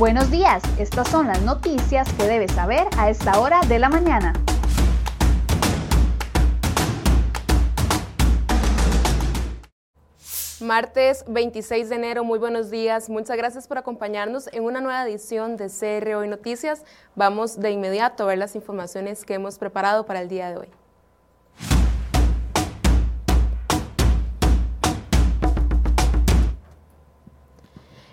Buenos días, estas son las noticias que debes saber a esta hora de la mañana. Martes 26 de enero, muy buenos días. Muchas gracias por acompañarnos en una nueva edición de CR Noticias. Vamos de inmediato a ver las informaciones que hemos preparado para el día de hoy.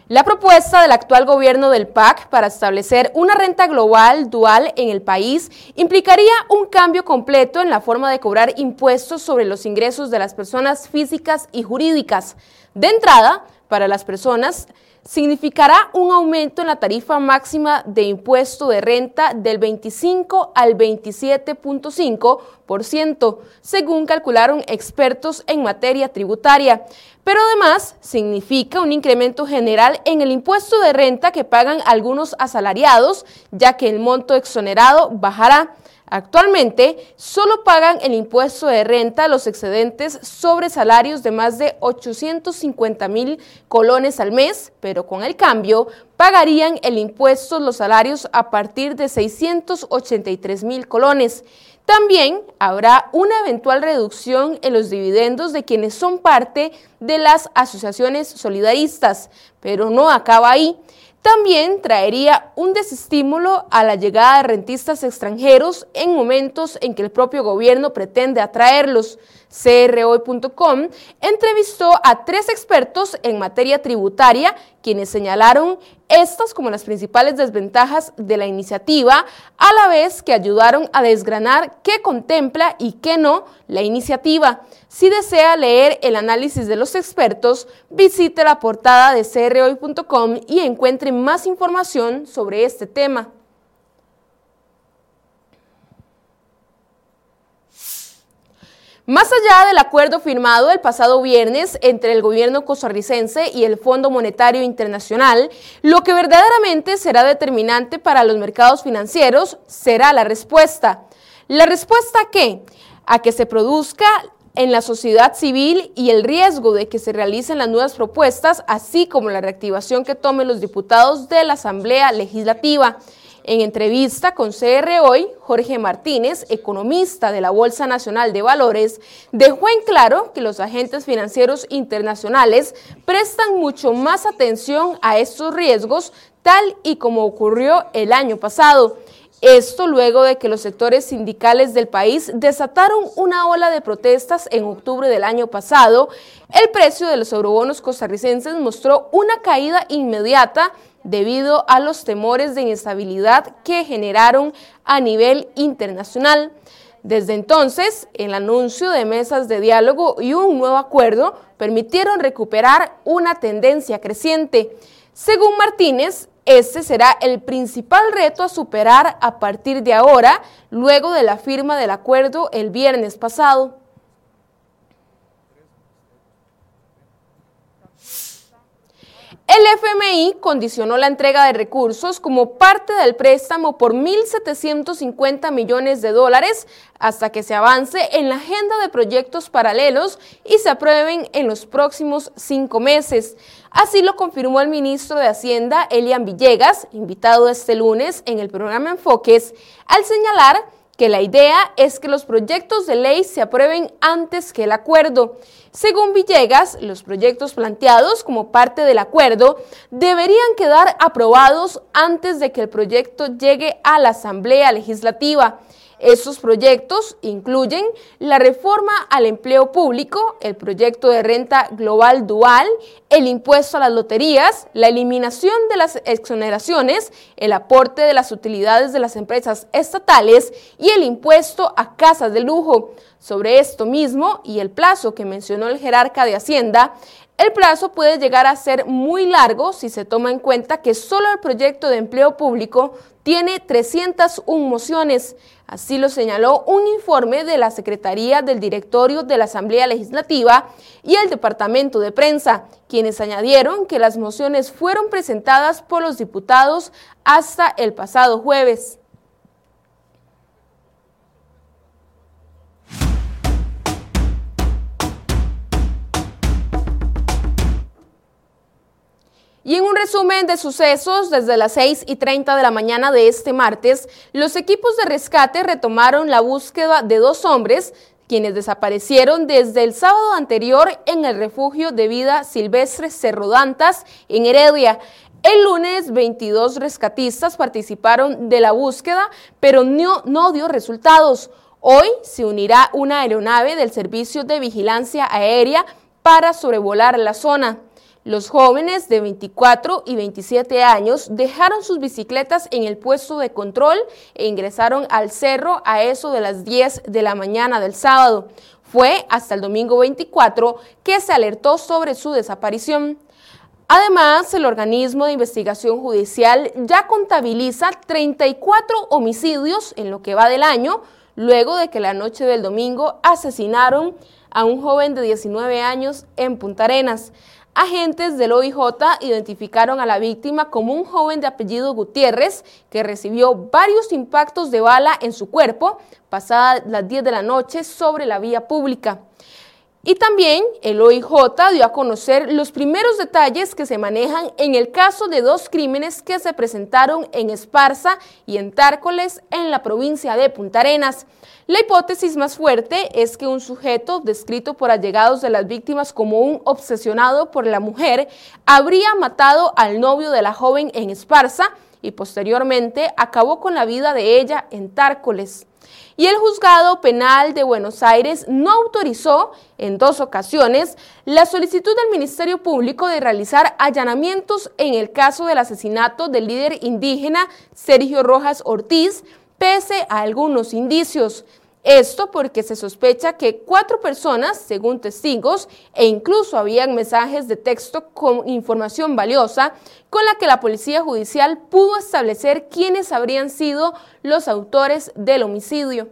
La propuesta del actual gobierno del PAC para establecer una renta global dual en el país implicaría un cambio completo en la forma de cobrar impuestos sobre los ingresos de las personas físicas y jurídicas. De entrada, para las personas significará un aumento en la tarifa máxima de impuesto de renta del 25 al 27.5%, según calcularon expertos en materia tributaria. Pero además significa un incremento general en el impuesto de renta que pagan algunos asalariados, ya que el monto exonerado bajará. Actualmente solo pagan el impuesto de renta los excedentes sobre salarios de más de 850 mil colones al mes, pero con el cambio pagarían el impuesto los salarios a partir de 683 mil colones. También habrá una eventual reducción en los dividendos de quienes son parte de las asociaciones solidaristas, pero no acaba ahí. También traería un desestímulo a la llegada de rentistas extranjeros en momentos en que el propio gobierno pretende atraerlos. CROI.com entrevistó a tres expertos en materia tributaria quienes señalaron estas como las principales desventajas de la iniciativa, a la vez que ayudaron a desgranar qué contempla y qué no la iniciativa. Si desea leer el análisis de los expertos, visite la portada de crhoy.com y encuentre más información sobre este tema. Más allá del acuerdo firmado el pasado viernes entre el gobierno costarricense y el Fondo Monetario Internacional, lo que verdaderamente será determinante para los mercados financieros será la respuesta. ¿La respuesta a qué? A que se produzca en la sociedad civil y el riesgo de que se realicen las nuevas propuestas, así como la reactivación que tomen los diputados de la Asamblea Legislativa. En entrevista con CR Hoy, Jorge Martínez, economista de la Bolsa Nacional de Valores, dejó en claro que los agentes financieros internacionales prestan mucho más atención a estos riesgos, tal y como ocurrió el año pasado. Esto luego de que los sectores sindicales del país desataron una ola de protestas en octubre del año pasado, el precio de los eurobonos costarricenses mostró una caída inmediata debido a los temores de inestabilidad que generaron a nivel internacional. Desde entonces, el anuncio de mesas de diálogo y un nuevo acuerdo permitieron recuperar una tendencia creciente. Según Martínez, este será el principal reto a superar a partir de ahora, luego de la firma del acuerdo el viernes pasado. El FMI condicionó la entrega de recursos como parte del préstamo por 1.750 millones de dólares hasta que se avance en la agenda de proyectos paralelos y se aprueben en los próximos cinco meses. Así lo confirmó el ministro de Hacienda, Elian Villegas, invitado este lunes en el programa Enfoques, al señalar que la idea es que los proyectos de ley se aprueben antes que el acuerdo. Según Villegas, los proyectos planteados como parte del acuerdo deberían quedar aprobados antes de que el proyecto llegue a la Asamblea Legislativa. Estos proyectos incluyen la reforma al empleo público, el proyecto de renta global dual, el impuesto a las loterías, la eliminación de las exoneraciones, el aporte de las utilidades de las empresas estatales y el impuesto a casas de lujo. Sobre esto mismo y el plazo que mencionó el jerarca de Hacienda, el plazo puede llegar a ser muy largo si se toma en cuenta que solo el proyecto de empleo público tiene 301 mociones. Así lo señaló un informe de la Secretaría del Directorio de la Asamblea Legislativa y el Departamento de Prensa, quienes añadieron que las mociones fueron presentadas por los diputados hasta el pasado jueves. Y en un resumen de sucesos, desde las 6 y 30 de la mañana de este martes, los equipos de rescate retomaron la búsqueda de dos hombres quienes desaparecieron desde el sábado anterior en el refugio de vida silvestre Cerro Dantas en Heredia. El lunes, 22 rescatistas participaron de la búsqueda, pero no, no dio resultados. Hoy se unirá una aeronave del Servicio de Vigilancia Aérea para sobrevolar la zona. Los jóvenes de 24 y 27 años dejaron sus bicicletas en el puesto de control e ingresaron al cerro a eso de las 10 de la mañana del sábado. Fue hasta el domingo 24 que se alertó sobre su desaparición. Además, el organismo de investigación judicial ya contabiliza 34 homicidios en lo que va del año, luego de que la noche del domingo asesinaron a un joven de 19 años en Punta Arenas. Agentes del OIJ identificaron a la víctima como un joven de apellido Gutiérrez que recibió varios impactos de bala en su cuerpo pasadas las 10 de la noche sobre la vía pública. Y también el OIJ dio a conocer los primeros detalles que se manejan en el caso de dos crímenes que se presentaron en Esparza y en Tárcoles en la provincia de Punta Arenas. La hipótesis más fuerte es que un sujeto descrito por allegados de las víctimas como un obsesionado por la mujer habría matado al novio de la joven en Esparza y posteriormente acabó con la vida de ella en Tárcoles y el juzgado penal de Buenos Aires no autorizó en dos ocasiones la solicitud del Ministerio Público de realizar allanamientos en el caso del asesinato del líder indígena Sergio Rojas Ortiz, pese a algunos indicios. Esto porque se sospecha que cuatro personas, según testigos, e incluso habían mensajes de texto con información valiosa con la que la Policía Judicial pudo establecer quiénes habrían sido los autores del homicidio.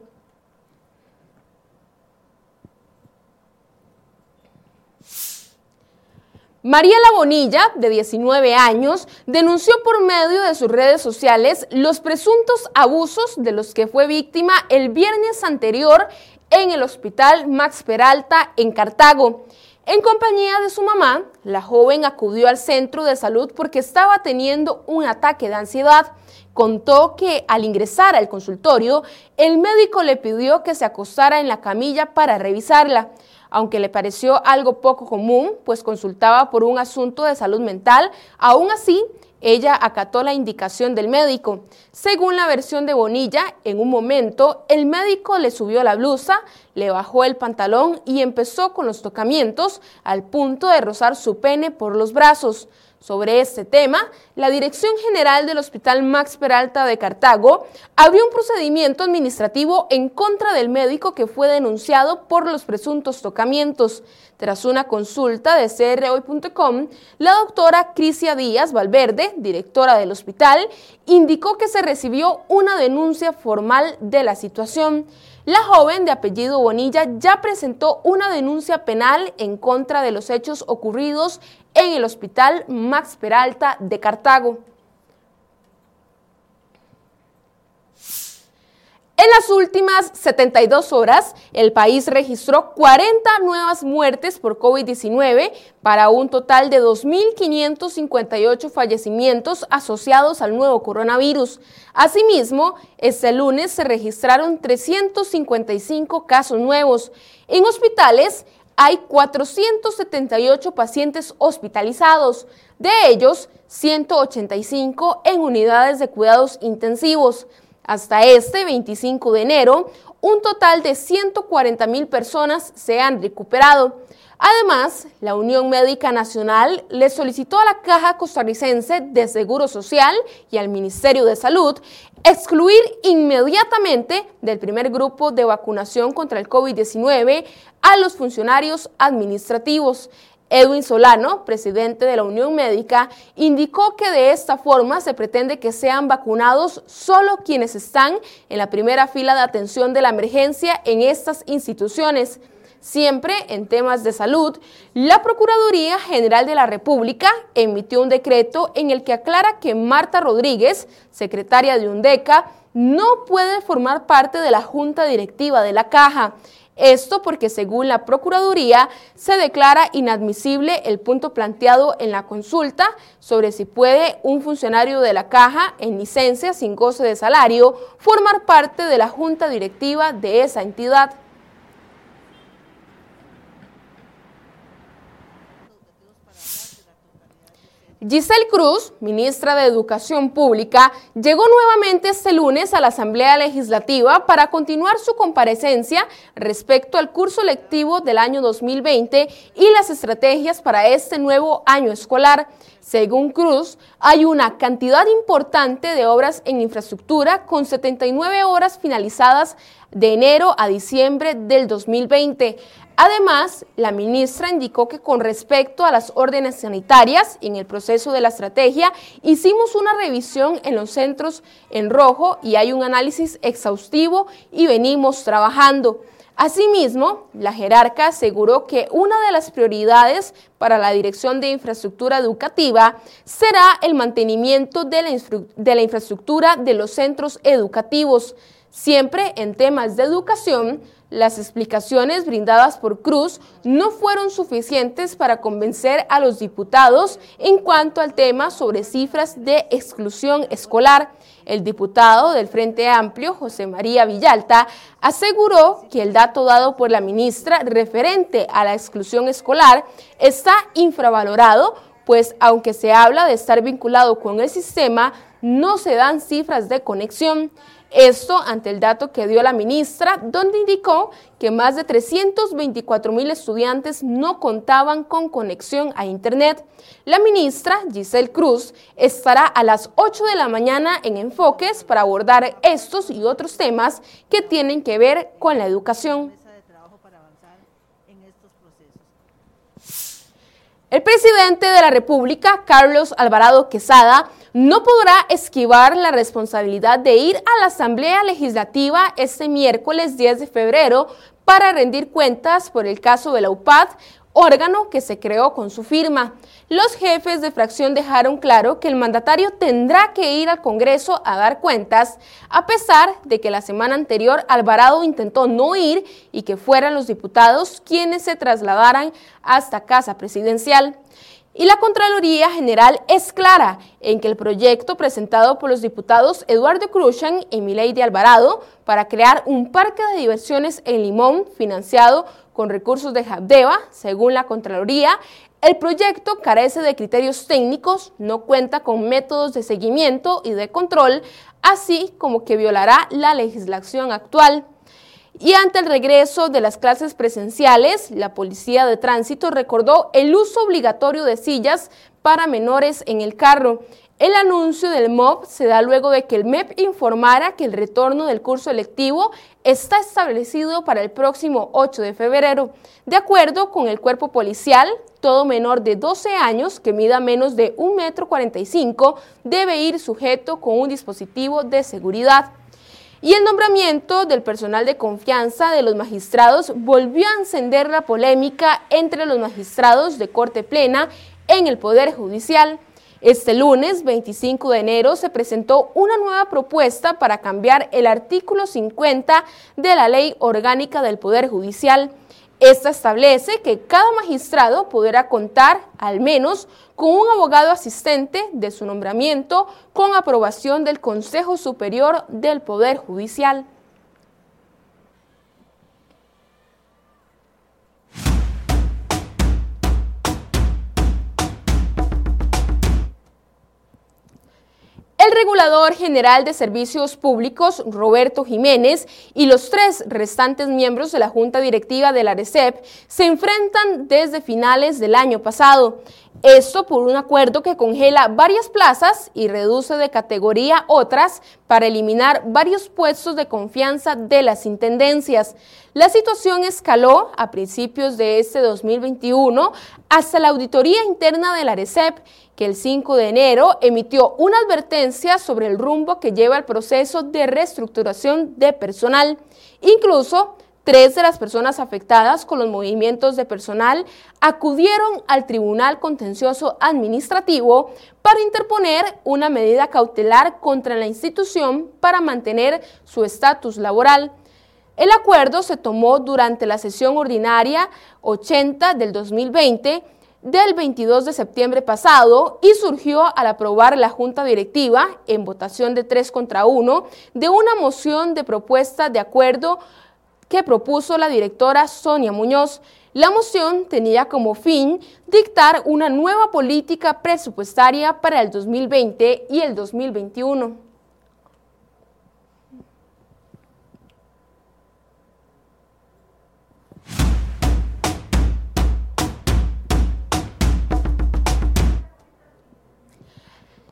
Mariela Bonilla, de 19 años, denunció por medio de sus redes sociales los presuntos abusos de los que fue víctima el viernes anterior en el hospital Max Peralta en Cartago. En compañía de su mamá, la joven acudió al centro de salud porque estaba teniendo un ataque de ansiedad. Contó que al ingresar al consultorio, el médico le pidió que se acostara en la camilla para revisarla aunque le pareció algo poco común, pues consultaba por un asunto de salud mental, aún así ella acató la indicación del médico. Según la versión de Bonilla, en un momento el médico le subió la blusa, le bajó el pantalón y empezó con los tocamientos al punto de rozar su pene por los brazos. Sobre este tema, la Dirección General del Hospital Max Peralta de Cartago abrió un procedimiento administrativo en contra del médico que fue denunciado por los presuntos tocamientos. Tras una consulta de crhoy.com, la doctora Crisia Díaz Valverde, directora del hospital, indicó que se recibió una denuncia formal de la situación. La joven de apellido Bonilla ya presentó una denuncia penal en contra de los hechos ocurridos en el Hospital Max Peralta de Cartago. En las últimas 72 horas, el país registró 40 nuevas muertes por COVID-19 para un total de 2.558 fallecimientos asociados al nuevo coronavirus. Asimismo, este lunes se registraron 355 casos nuevos. En hospitales, hay 478 pacientes hospitalizados, de ellos 185 en unidades de cuidados intensivos. Hasta este 25 de enero, un total de 140 mil personas se han recuperado. Además, la Unión Médica Nacional le solicitó a la Caja Costarricense de Seguro Social y al Ministerio de Salud excluir inmediatamente del primer grupo de vacunación contra el COVID-19 a los funcionarios administrativos. Edwin Solano, presidente de la Unión Médica, indicó que de esta forma se pretende que sean vacunados solo quienes están en la primera fila de atención de la emergencia en estas instituciones. Siempre en temas de salud, la Procuraduría General de la República emitió un decreto en el que aclara que Marta Rodríguez, secretaria de UNDECA, no puede formar parte de la Junta Directiva de la Caja. Esto porque según la Procuraduría se declara inadmisible el punto planteado en la consulta sobre si puede un funcionario de la caja en licencia sin goce de salario formar parte de la junta directiva de esa entidad. Giselle Cruz, ministra de Educación Pública, llegó nuevamente este lunes a la Asamblea Legislativa para continuar su comparecencia respecto al curso lectivo del año 2020 y las estrategias para este nuevo año escolar. Según Cruz, hay una cantidad importante de obras en infraestructura con 79 horas finalizadas de enero a diciembre del 2020. Además, la ministra indicó que con respecto a las órdenes sanitarias, en el proceso de la estrategia, hicimos una revisión en los centros en rojo y hay un análisis exhaustivo y venimos trabajando. Asimismo, la jerarca aseguró que una de las prioridades para la Dirección de Infraestructura Educativa será el mantenimiento de la, de la infraestructura de los centros educativos. Siempre en temas de educación, las explicaciones brindadas por Cruz no fueron suficientes para convencer a los diputados en cuanto al tema sobre cifras de exclusión escolar. El diputado del Frente Amplio, José María Villalta, aseguró que el dato dado por la ministra referente a la exclusión escolar está infravalorado, pues aunque se habla de estar vinculado con el sistema, no se dan cifras de conexión. Esto ante el dato que dio la ministra, donde indicó que más de 324 mil estudiantes no contaban con conexión a Internet. La ministra, Giselle Cruz, estará a las 8 de la mañana en Enfoques para abordar estos y otros temas que tienen que ver con la educación. El presidente de la República, Carlos Alvarado Quesada, no podrá esquivar la responsabilidad de ir a la Asamblea Legislativa este miércoles 10 de febrero para rendir cuentas por el caso de la UPAD, órgano que se creó con su firma. Los jefes de fracción dejaron claro que el mandatario tendrá que ir al Congreso a dar cuentas, a pesar de que la semana anterior Alvarado intentó no ir y que fueran los diputados quienes se trasladaran hasta Casa Presidencial. Y la Contraloría General es clara en que el proyecto presentado por los diputados Eduardo Cruzan y Milei Alvarado para crear un parque de diversiones en Limón financiado con recursos de Jabdeva, según la Contraloría, el proyecto carece de criterios técnicos, no cuenta con métodos de seguimiento y de control, así como que violará la legislación actual. Y ante el regreso de las clases presenciales, la Policía de Tránsito recordó el uso obligatorio de sillas para menores en el carro. El anuncio del MOB se da luego de que el MEP informara que el retorno del curso electivo está establecido para el próximo 8 de febrero. De acuerdo con el cuerpo policial, todo menor de 12 años que mida menos de 1,45 m debe ir sujeto con un dispositivo de seguridad. Y el nombramiento del personal de confianza de los magistrados volvió a encender la polémica entre los magistrados de Corte Plena en el Poder Judicial. Este lunes 25 de enero se presentó una nueva propuesta para cambiar el artículo 50 de la Ley Orgánica del Poder Judicial. Esta establece que cada magistrado podrá contar al menos con un abogado asistente de su nombramiento con aprobación del Consejo Superior del Poder Judicial. Regulador general de servicios públicos, Roberto Jiménez, y los tres restantes miembros de la Junta Directiva de la RECEP se enfrentan desde finales del año pasado. Esto por un acuerdo que congela varias plazas y reduce de categoría otras para eliminar varios puestos de confianza de las intendencias. La situación escaló a principios de este 2021 hasta la auditoría interna de la RECEP que el 5 de enero emitió una advertencia sobre el rumbo que lleva el proceso de reestructuración de personal. Incluso Tres de las personas afectadas con los movimientos de personal acudieron al Tribunal Contencioso Administrativo para interponer una medida cautelar contra la institución para mantener su estatus laboral. El acuerdo se tomó durante la sesión ordinaria 80 del 2020 del 22 de septiembre pasado y surgió al aprobar la Junta Directiva, en votación de 3 contra 1, de una moción de propuesta de acuerdo que propuso la directora Sonia Muñoz. La moción tenía como fin dictar una nueva política presupuestaria para el 2020 y el 2021.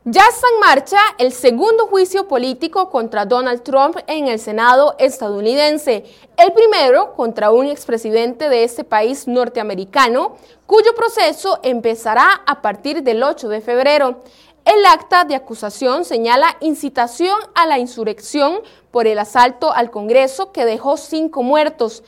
'Ya está en marcha el segundo juicio político contra Donald Trump en el Senado estadounidense, el primero contra un expresidente de este país norteamericano, cuyo proceso empezará a partir del 8 de febrero. El acta de acusación señala incitación a la insurrección por el asalto al Congreso que dejó cinco muertos.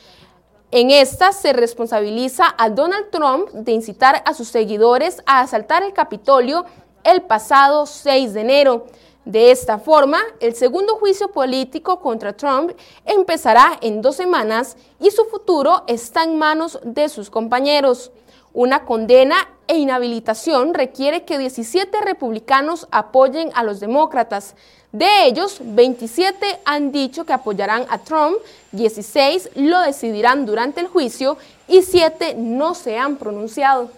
En esta se responsabiliza a Donald Trump de incitar a sus seguidores a asaltar el Capitolio el pasado 6 de enero. De esta forma, el segundo juicio político contra Trump empezará en dos semanas y su futuro está en manos de sus compañeros. Una condena e inhabilitación requiere que 17 republicanos apoyen a los demócratas. De ellos, 27 han dicho que apoyarán a Trump, 16 lo decidirán durante el juicio y 7 no se han pronunciado.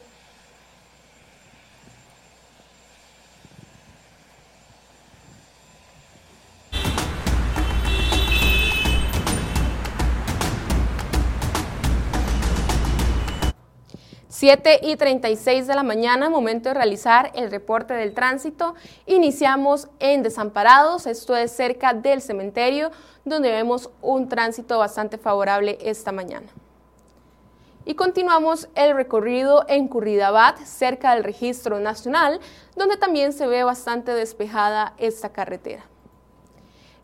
7 y 36 de la mañana, momento de realizar el reporte del tránsito. Iniciamos en Desamparados, esto es cerca del cementerio, donde vemos un tránsito bastante favorable esta mañana. Y continuamos el recorrido en Curridabat, cerca del registro nacional, donde también se ve bastante despejada esta carretera.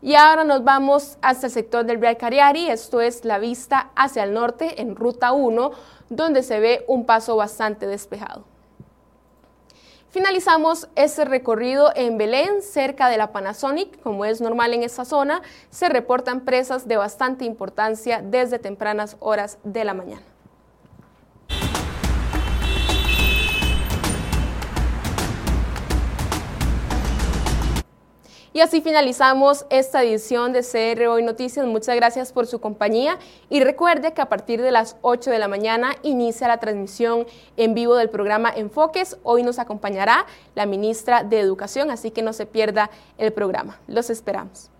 Y ahora nos vamos hasta el sector del Real Cariari, esto es la vista hacia el norte en ruta 1, donde se ve un paso bastante despejado. Finalizamos este recorrido en Belén, cerca de la Panasonic. Como es normal en esta zona, se reportan presas de bastante importancia desde tempranas horas de la mañana. Y así finalizamos esta edición de CR Hoy Noticias. Muchas gracias por su compañía y recuerde que a partir de las 8 de la mañana inicia la transmisión en vivo del programa Enfoques. Hoy nos acompañará la ministra de Educación, así que no se pierda el programa. Los esperamos.